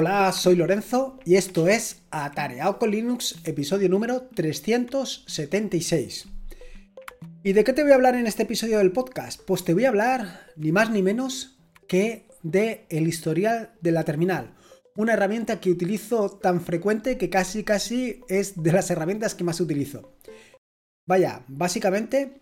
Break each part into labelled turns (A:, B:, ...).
A: Hola, soy Lorenzo y esto es Atareado con Linux, episodio número 376. ¿Y de qué te voy a hablar en este episodio del podcast? Pues te voy a hablar ni más ni menos que de el historial de la terminal, una herramienta que utilizo tan frecuente que casi casi es de las herramientas que más utilizo. Vaya, básicamente,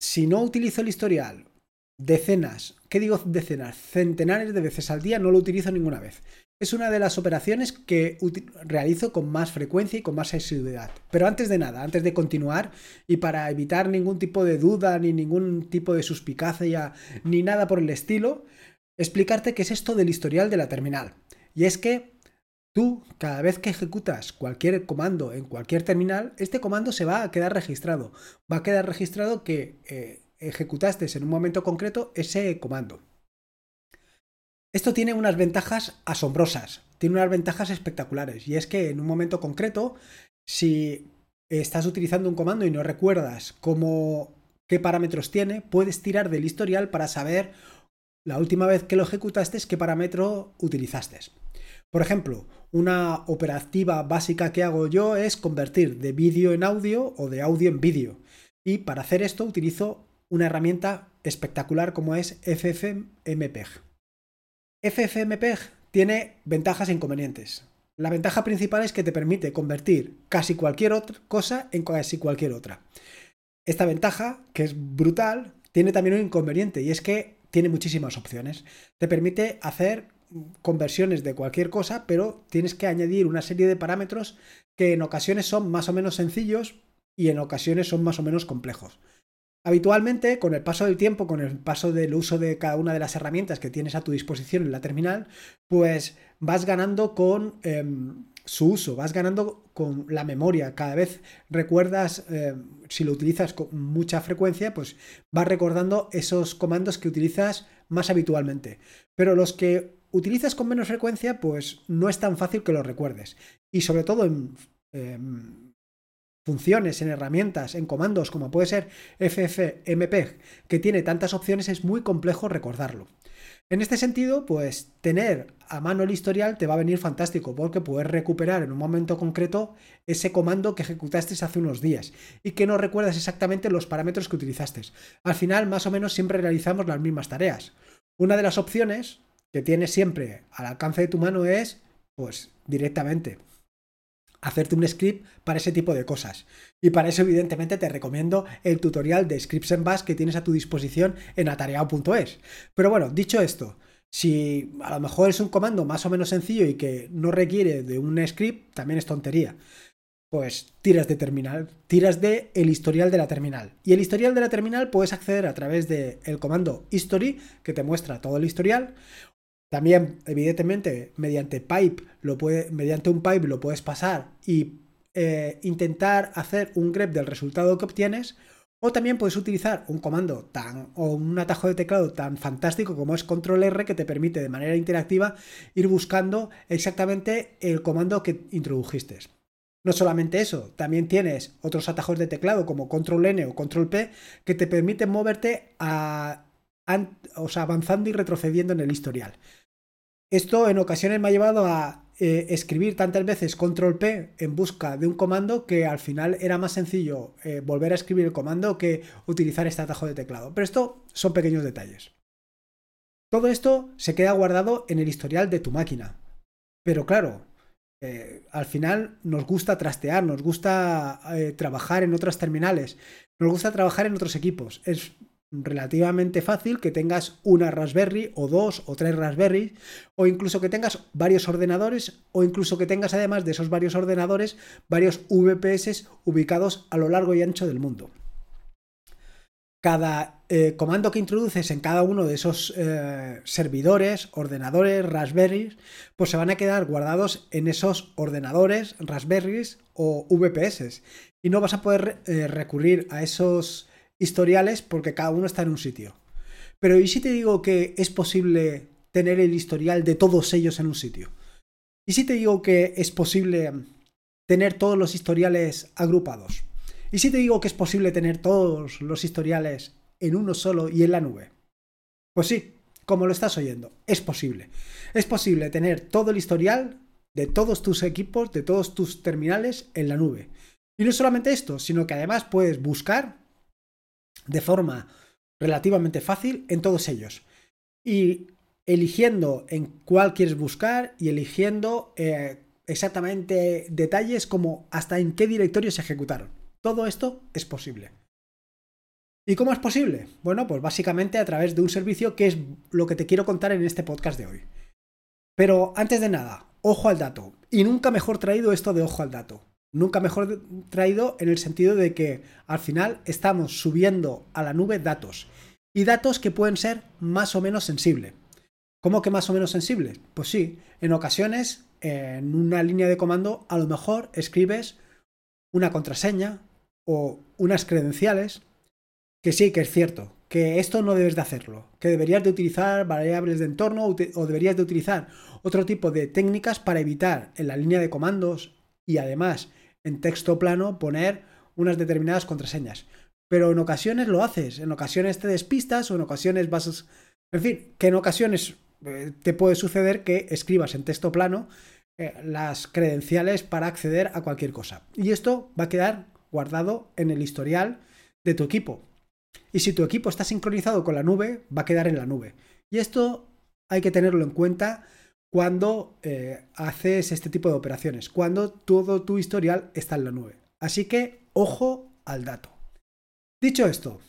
A: si no utilizo el historial decenas, ¿qué digo decenas? Centenares de veces al día no lo utilizo ninguna vez. Es una de las operaciones que realizo con más frecuencia y con más asiduidad. Pero antes de nada, antes de continuar y para evitar ningún tipo de duda ni ningún tipo de suspicacia ni nada por el estilo, explicarte qué es esto del historial de la terminal. Y es que tú, cada vez que ejecutas cualquier comando en cualquier terminal, este comando se va a quedar registrado. Va a quedar registrado que eh, ejecutaste en un momento concreto ese comando. Esto tiene unas ventajas asombrosas, tiene unas ventajas espectaculares, y es que en un momento concreto, si estás utilizando un comando y no recuerdas cómo, qué parámetros tiene, puedes tirar del historial para saber la última vez que lo ejecutaste qué parámetro utilizaste. Por ejemplo, una operativa básica que hago yo es convertir de vídeo en audio o de audio en vídeo. Y para hacer esto utilizo una herramienta espectacular como es FFmpeg. FFmpeg tiene ventajas e inconvenientes. La ventaja principal es que te permite convertir casi cualquier otra cosa en casi cualquier otra. Esta ventaja, que es brutal, tiene también un inconveniente y es que tiene muchísimas opciones. Te permite hacer conversiones de cualquier cosa, pero tienes que añadir una serie de parámetros que en ocasiones son más o menos sencillos y en ocasiones son más o menos complejos. Habitualmente, con el paso del tiempo, con el paso del uso de cada una de las herramientas que tienes a tu disposición en la terminal, pues vas ganando con em, su uso, vas ganando con la memoria. Cada vez recuerdas, em, si lo utilizas con mucha frecuencia, pues vas recordando esos comandos que utilizas más habitualmente. Pero los que utilizas con menos frecuencia, pues no es tan fácil que los recuerdes. Y sobre todo en em, funciones, en herramientas, en comandos como puede ser FFmpeg, que tiene tantas opciones, es muy complejo recordarlo. En este sentido, pues tener a mano el historial te va a venir fantástico porque puedes recuperar en un momento concreto ese comando que ejecutaste hace unos días y que no recuerdas exactamente los parámetros que utilizaste. Al final, más o menos, siempre realizamos las mismas tareas. Una de las opciones que tienes siempre al alcance de tu mano es, pues, directamente hacerte un script para ese tipo de cosas. Y para eso, evidentemente, te recomiendo el tutorial de Scripts en Bash que tienes a tu disposición en atareado.es. Pero bueno, dicho esto, si a lo mejor es un comando más o menos sencillo y que no requiere de un script, también es tontería. Pues tiras de terminal, tiras de el historial de la terminal. Y el historial de la terminal puedes acceder a través del el comando history, que te muestra todo el historial, también, evidentemente, mediante pipe lo puede, mediante un pipe lo puedes pasar y eh, intentar hacer un grep del resultado que obtienes. O también puedes utilizar un comando tan o un atajo de teclado tan fantástico como es control R que te permite de manera interactiva ir buscando exactamente el comando que introdujiste. No solamente eso, también tienes otros atajos de teclado como control N o control P que te permiten moverte a o avanzando y retrocediendo en el historial. Esto en ocasiones me ha llevado a eh, escribir tantas veces control P en busca de un comando que al final era más sencillo eh, volver a escribir el comando que utilizar este atajo de teclado. Pero esto son pequeños detalles. Todo esto se queda guardado en el historial de tu máquina. Pero claro, eh, al final nos gusta trastear, nos gusta trabajar en otras terminales, nos gusta trabajar en otros equipos. Es relativamente fácil que tengas una Raspberry o dos o tres Raspberry o incluso que tengas varios ordenadores o incluso que tengas además de esos varios ordenadores varios VPS ubicados a lo largo y ancho del mundo. Cada eh, comando que introduces en cada uno de esos eh, servidores, ordenadores, Raspberries, pues se van a quedar guardados en esos ordenadores, Raspberries o VPS. Y no vas a poder eh, recurrir a esos historiales porque cada uno está en un sitio. Pero ¿y si te digo que es posible tener el historial de todos ellos en un sitio? ¿Y si te digo que es posible tener todos los historiales agrupados? ¿Y si te digo que es posible tener todos los historiales en uno solo y en la nube? Pues sí, como lo estás oyendo, es posible. Es posible tener todo el historial de todos tus equipos, de todos tus terminales en la nube. Y no solamente esto, sino que además puedes buscar de forma relativamente fácil en todos ellos. Y eligiendo en cuál quieres buscar y eligiendo eh, exactamente detalles como hasta en qué directorio se ejecutaron. Todo esto es posible. ¿Y cómo es posible? Bueno, pues básicamente a través de un servicio que es lo que te quiero contar en este podcast de hoy. Pero antes de nada, ojo al dato. Y nunca mejor traído esto de ojo al dato. Nunca mejor traído en el sentido de que al final estamos subiendo a la nube datos. Y datos que pueden ser más o menos sensibles. ¿Cómo que más o menos sensibles? Pues sí, en ocasiones en una línea de comando a lo mejor escribes una contraseña o unas credenciales que sí, que es cierto, que esto no debes de hacerlo, que deberías de utilizar variables de entorno o deberías de utilizar otro tipo de técnicas para evitar en la línea de comandos y además en texto plano poner unas determinadas contraseñas. Pero en ocasiones lo haces, en ocasiones te despistas o en ocasiones vas... En fin, que en ocasiones eh, te puede suceder que escribas en texto plano eh, las credenciales para acceder a cualquier cosa. Y esto va a quedar guardado en el historial de tu equipo. Y si tu equipo está sincronizado con la nube, va a quedar en la nube. Y esto hay que tenerlo en cuenta cuando eh, haces este tipo de operaciones, cuando todo tu historial está en la nube. Así que ojo al dato. Dicho esto,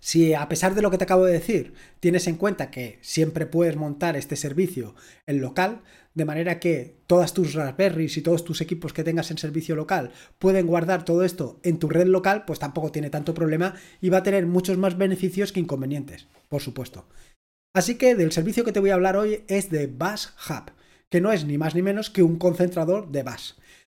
A: si a pesar de lo que te acabo de decir, tienes en cuenta que siempre puedes montar este servicio en local, de manera que todas tus Raspberries y todos tus equipos que tengas en servicio local pueden guardar todo esto en tu red local, pues tampoco tiene tanto problema y va a tener muchos más beneficios que inconvenientes, por supuesto. Así que del servicio que te voy a hablar hoy es de Bash Hub, que no es ni más ni menos que un concentrador de Bash.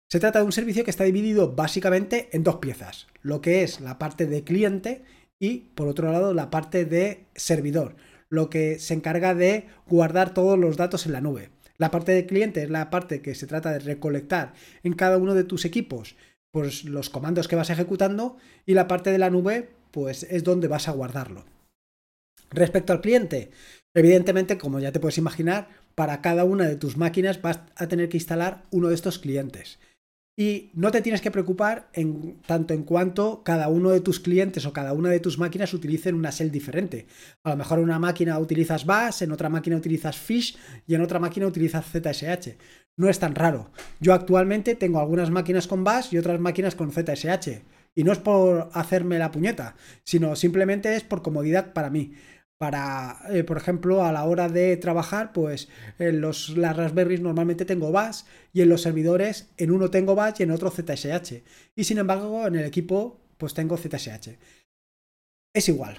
A: Se trata de un servicio que está dividido básicamente en dos piezas, lo que es la parte de cliente y por otro lado la parte de servidor, lo que se encarga de guardar todos los datos en la nube. La parte de cliente es la parte que se trata de recolectar en cada uno de tus equipos pues los comandos que vas ejecutando y la parte de la nube pues es donde vas a guardarlo. Respecto al cliente, evidentemente, como ya te puedes imaginar, para cada una de tus máquinas vas a tener que instalar uno de estos clientes. Y no te tienes que preocupar en tanto en cuanto cada uno de tus clientes o cada una de tus máquinas utilicen una shell diferente. A lo mejor en una máquina utilizas Bash, en otra máquina utilizas Fish y en otra máquina utilizas ZSH. No es tan raro. Yo actualmente tengo algunas máquinas con Bash y otras máquinas con ZSH. Y no es por hacerme la puñeta, sino simplemente es por comodidad para mí para, eh, por ejemplo, a la hora de trabajar, pues en los, las Raspberries normalmente tengo Bash y en los servidores en uno tengo Bash y en otro ZSH. Y sin embargo, en el equipo, pues tengo ZSH. Es igual.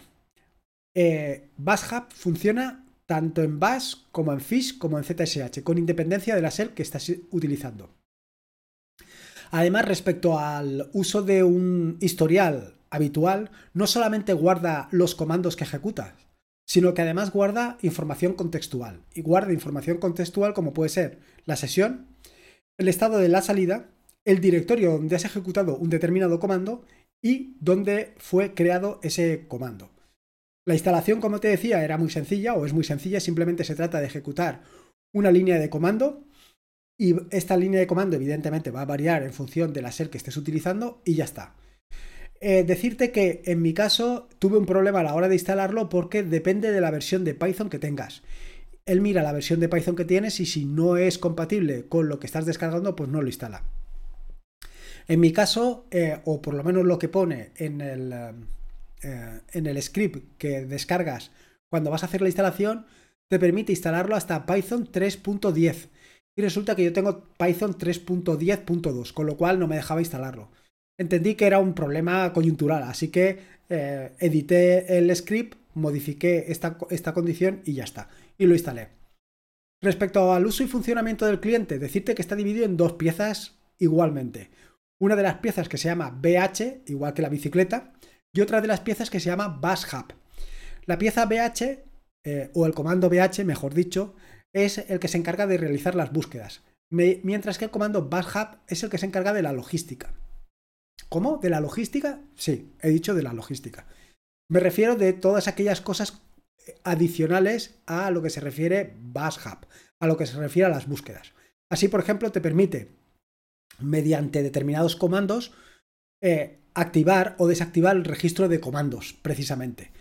A: Eh, Bash Hub funciona tanto en Bash como en Fish como en ZSH, con independencia de la shell que estás utilizando. Además, respecto al uso de un historial habitual, no solamente guarda los comandos que ejecutas, sino que además guarda información contextual. Y guarda información contextual como puede ser la sesión, el estado de la salida, el directorio donde has ejecutado un determinado comando y dónde fue creado ese comando. La instalación, como te decía, era muy sencilla o es muy sencilla, simplemente se trata de ejecutar una línea de comando y esta línea de comando evidentemente va a variar en función de la SER que estés utilizando y ya está. Eh, decirte que en mi caso tuve un problema a la hora de instalarlo porque depende de la versión de Python que tengas. Él mira la versión de Python que tienes y si no es compatible con lo que estás descargando, pues no lo instala. En mi caso, eh, o por lo menos lo que pone en el, eh, en el script que descargas cuando vas a hacer la instalación, te permite instalarlo hasta Python 3.10. Y resulta que yo tengo Python 3.10.2, con lo cual no me dejaba instalarlo entendí que era un problema coyuntural, así que eh, edité el script, modifiqué esta, esta condición y ya está. Y lo instalé. Respecto al uso y funcionamiento del cliente, decirte que está dividido en dos piezas igualmente. Una de las piezas que se llama BH, igual que la bicicleta, y otra de las piezas que se llama Bash Hub. La pieza BH, eh, o el comando BH, mejor dicho, es el que se encarga de realizar las búsquedas, mientras que el comando Bash Hub es el que se encarga de la logística. ¿Cómo? ¿De la logística? Sí, he dicho de la logística. Me refiero de todas aquellas cosas adicionales a lo que se refiere BashHub, a lo que se refiere a las búsquedas. Así, por ejemplo, te permite, mediante determinados comandos, eh, activar o desactivar el registro de comandos, precisamente.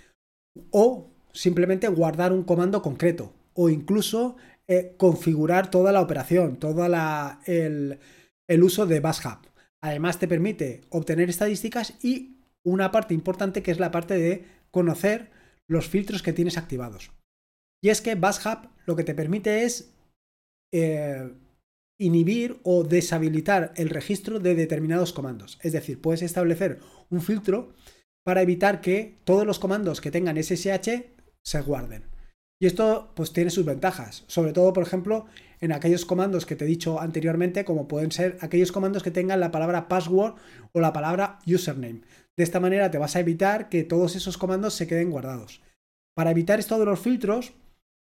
A: O simplemente guardar un comando concreto. O incluso eh, configurar toda la operación, todo el, el, uso de BashHub. Además, te permite obtener estadísticas y una parte importante que es la parte de conocer los filtros que tienes activados. Y es que BashHub lo que te permite es eh, inhibir o deshabilitar el registro de determinados comandos. Es decir, puedes establecer un filtro para evitar que todos los comandos que tengan SSH se guarden. Y esto pues tiene sus ventajas, sobre todo por ejemplo en aquellos comandos que te he dicho anteriormente, como pueden ser aquellos comandos que tengan la palabra password o la palabra username. De esta manera te vas a evitar que todos esos comandos se queden guardados. Para evitar esto de los filtros,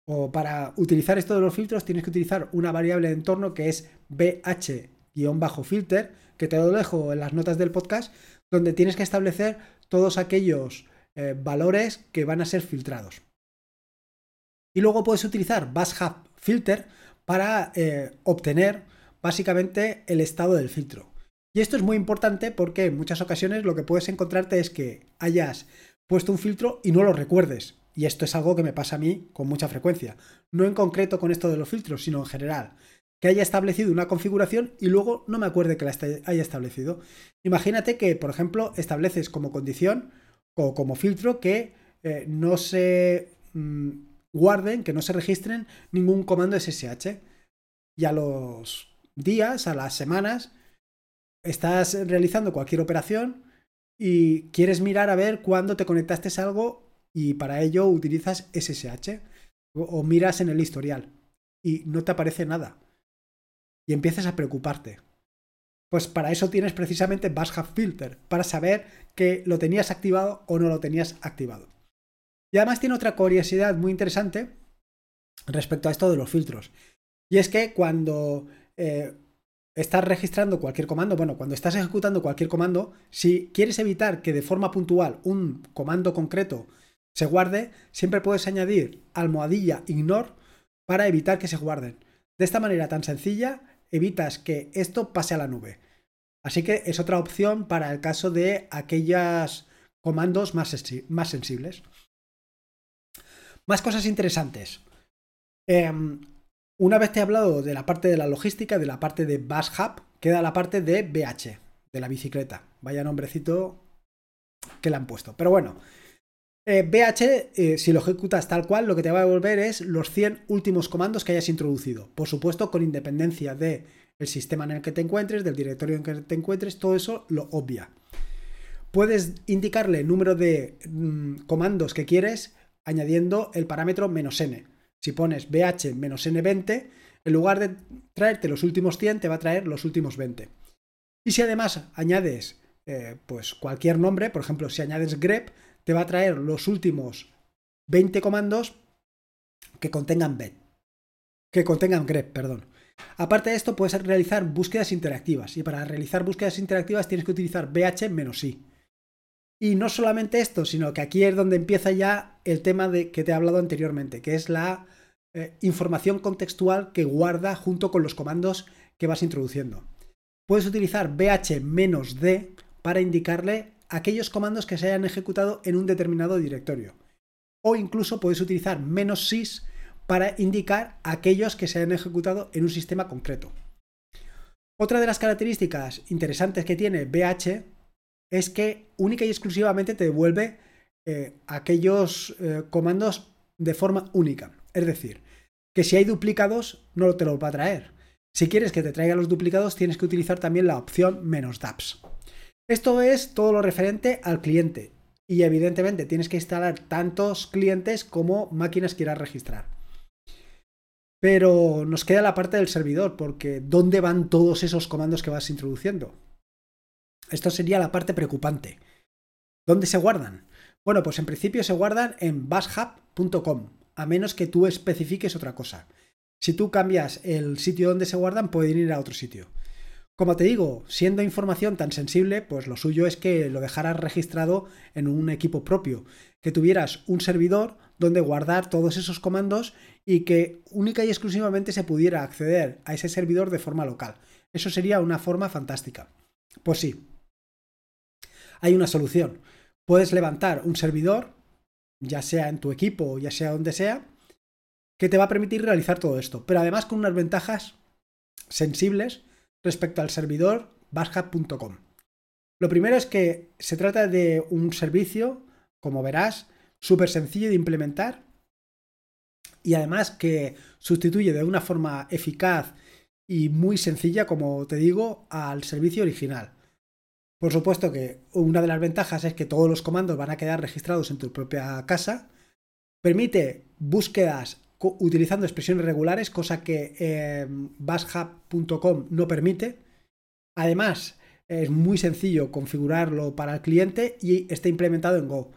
A: o para utilizar esto de los filtros tienes que utilizar una variable de entorno que es bh-filter, que te lo dejo en las notas del podcast, donde tienes que establecer todos aquellos eh, valores que van a ser filtrados. Y luego puedes utilizar BashHub filter para eh, obtener básicamente el estado del filtro. Y esto es muy importante porque en muchas ocasiones lo que puedes encontrarte es que hayas puesto un filtro y no lo recuerdes. Y esto es algo que me pasa a mí con mucha frecuencia. No en concreto con esto de los filtros, sino en general. Que haya establecido una configuración y luego no me acuerde que la haya establecido. Imagínate que, por ejemplo, estableces como condición o como filtro que eh, no se mm, guarden, que no se registren ningún comando SSH. Y a los días, a las semanas, estás realizando cualquier operación y quieres mirar a ver cuándo te conectaste a algo y para ello utilizas SSH o, miras en el historial y no te aparece nada y empiezas a preocuparte. Pues para eso tienes precisamente BashHub Filter, para saber que lo tenías activado o no lo tenías activado. Y además tiene otra curiosidad muy interesante respecto a esto de los filtros. Y es que cuando eh, estás registrando cualquier comando, bueno, cuando estás ejecutando cualquier comando, si quieres evitar que de forma puntual un comando concreto se guarde, siempre puedes añadir almohadilla ignore para evitar que se guarden. De esta manera tan sencilla, evitas que esto pase a la nube. Así que es otra opción para el caso de aquellos comandos más, más sensibles. Más cosas interesantes. Em, una vez te he hablado de la parte de la logística, de la parte de Bash Hub, queda la parte de BH, de la bicicleta. Vaya nombrecito que le han puesto. Pero bueno, BH, eh, eh, si lo ejecutas tal cual, lo que te va a devolver es los 100 últimos comandos que hayas introducido. Por supuesto, con independencia del sistema en el que te encuentres, del directorio en que te encuentres, todo eso lo obvia. Puedes indicarle el número de mm, comandos que quieres añadiendo el parámetro menos "-n". Si pones bh "-n20", en lugar de traerte los últimos 100, te va a traer los últimos 20. Y si además añades eh, pues cualquier nombre, por ejemplo, si añades grep, te va a traer los últimos 20 comandos que contengan bet, que contengan grep, perdón. Aparte de esto, puedes realizar búsquedas interactivas y para realizar búsquedas interactivas tienes que utilizar bh-i. Y no solamente esto, sino que aquí es donde empieza ya el tema de que te he hablado anteriormente, que es la eh, información contextual que guarda junto con los comandos que vas introduciendo. Puedes utilizar bh-d para indicarle aquellos comandos que se hayan ejecutado en un determinado directorio. O incluso puedes utilizar "-sys", para indicar aquellos que se hayan ejecutado en un sistema concreto. Otra de las características interesantes que tiene BH es que única y exclusivamente te devuelve eh, aquellos eh, comandos de forma única. Es decir, que si hay duplicados no te los va a traer. Si quieres que te traiga los duplicados tienes que utilizar también la opción menos "-daps". Esto es todo lo referente al cliente y evidentemente tienes que instalar tantos clientes como máquinas quieras registrar. Pero nos queda la parte del servidor, porque ¿dónde van todos esos comandos que vas introduciendo? Esto sería la parte preocupante. ¿Dónde se guardan? Bueno, pues en principio se guardan en bashhub.com, a menos que tú especifiques otra cosa. Si tú cambias el sitio donde se guardan, pueden ir a otro sitio. Como te digo, siendo información tan sensible, pues lo suyo es que lo dejaras registrado en un equipo propio, que tuvieras un servidor donde guardar todos esos comandos y que única y exclusivamente se pudiera acceder a ese servidor de forma local. Eso sería una forma fantástica. Pues sí, hay una solución. Puedes levantar un servidor, ya sea en tu equipo o ya sea donde sea, que te va a permitir realizar todo esto, pero además con unas ventajas sensibles respecto al servidor bashhub.com. Lo primero es que se trata de un servicio, como verás, súper sencillo de implementar y además que sustituye de una forma eficaz y muy sencilla, como te digo, al servicio original. Por supuesto que una de las ventajas es que todos los comandos van a quedar registrados en tu propia casa. Permite búsquedas utilizando expresiones regulares, cosa que eh, bashhub.com no permite. Además, es muy sencillo configurarlo para el cliente y está implementado en Go.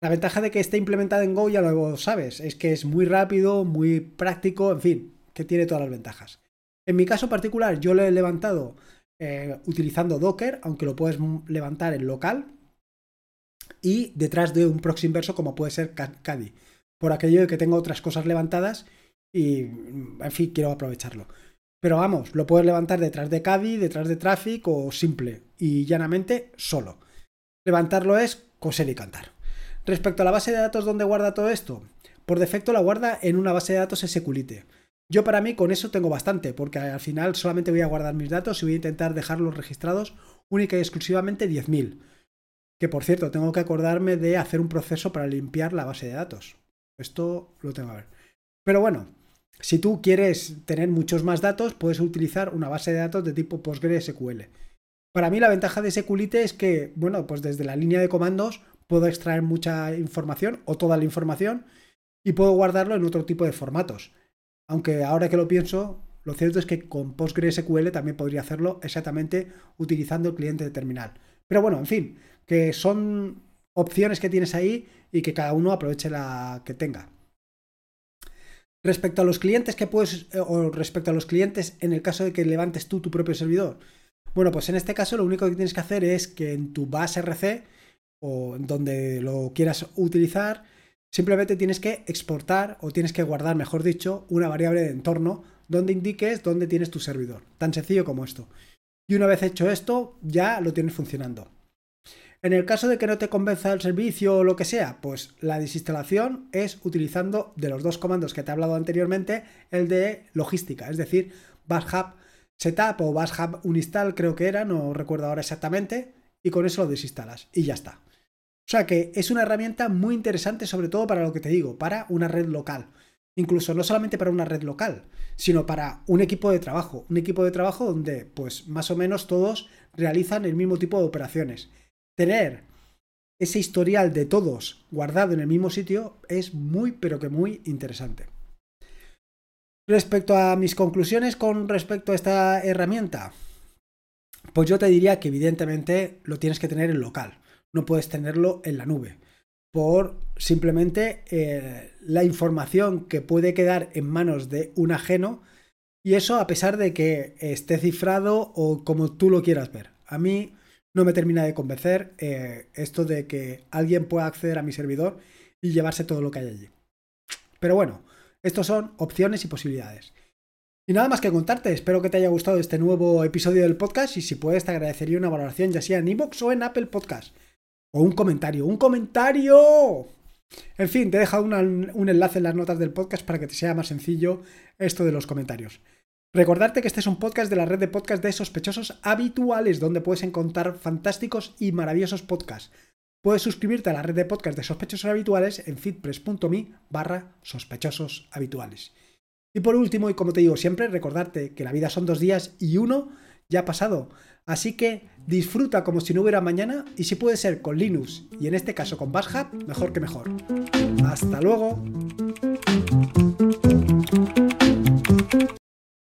A: La ventaja de que esté implementado en Go ya lo sabes, es que es muy rápido, muy práctico, en fin, que tiene todas las ventajas. En mi caso particular, yo lo he levantado eh, utilizando Docker, aunque lo puedes levantar en local, y detrás de un proxy inverso como puede ser Caddy, por aquello de que tengo otras cosas levantadas y, en fin, quiero aprovecharlo. Pero vamos, lo puedes levantar detrás de Caddy, detrás de Traffic o simple y llanamente solo. Levantarlo es coser y cantar. Respecto a la base de datos donde guarda todo esto, por defecto la guarda en una base de datos SQLite. Yo para mí con eso tengo bastante, porque al final solamente voy a guardar mis datos y voy a intentar dejarlos registrados única y exclusivamente 10.000. Que por cierto, tengo que acordarme de hacer un proceso para limpiar la base de datos. Esto lo tengo que ver. Pero bueno, si tú quieres tener muchos más datos, puedes utilizar una base de datos de tipo PostgreSQL. Para mí la ventaja de SQLite es que, bueno, pues desde la línea de comandos puedo extraer mucha información o toda la información y puedo guardarlo en otro tipo de formatos. Aunque ahora que lo pienso, lo cierto es que con PostgreSQL también podría hacerlo exactamente utilizando el cliente de terminal. Pero bueno, en fin, que son opciones que tienes ahí y que cada uno aproveche la que tenga. Respecto a los clientes que puedes, eh, o respecto a los clientes en el caso de que levantes tú tu propio servidor. Bueno, pues en este caso lo único que tienes que hacer es que en tu base RC o donde lo quieras utilizar, simplemente tienes que exportar o tienes que guardar, mejor dicho, una variable de entorno donde indiques dónde tienes tu servidor. Tan sencillo como esto. Y una vez hecho esto, ya lo tienes funcionando. En el caso de que no te convenza el servicio o lo que sea, pues la desinstalación es utilizando de los dos comandos que te he hablado anteriormente, el de logística, es decir, bashhub setup o bashhub uninstall creo que era, no recuerdo ahora exactamente, y con eso lo desinstalas y ya está. O sea que es una herramienta muy interesante sobre todo para lo que te digo, para una red local. Incluso no solamente para una red local, sino para un equipo de trabajo. Un equipo de trabajo donde pues más o menos todos realizan el mismo tipo de operaciones tener ese historial de todos guardado en el mismo sitio es muy, pero que muy interesante. Respecto a mis conclusiones con respecto a esta herramienta, pues yo te diría que evidentemente lo tienes que tener en local, no puedes tenerlo en la nube, por simplemente eh, la información que puede quedar en manos de un ajeno y eso a pesar de que esté cifrado o como tú lo quieras ver. A mí no me termina de convencer eh, esto de que alguien pueda acceder a mi servidor y llevarse todo lo que hay allí. Pero bueno, estos son opciones y posibilidades. Y nada más que contarte, espero que te haya gustado este nuevo episodio del podcast y si puedes te agradecería una valoración ya sea en iVoox o en Apple Podcast. O un comentario, un comentario. En fin, te he dejado un enlace en las notas del podcast para que te sea más sencillo esto de los comentarios. Recordarte que este es un podcast de la red de podcast de sospechosos habituales, donde puedes encontrar fantásticos y maravillosos podcasts. Puedes suscribirte a la red de podcast de sospechosos habituales en feedpress.me barra sospechosos habituales. Y por último, y como te digo siempre, recordarte que la vida son dos días y uno ya ha pasado. Así que disfruta como si no hubiera mañana y si puede ser con Linux y en este caso con Bash mejor que mejor. Hasta luego.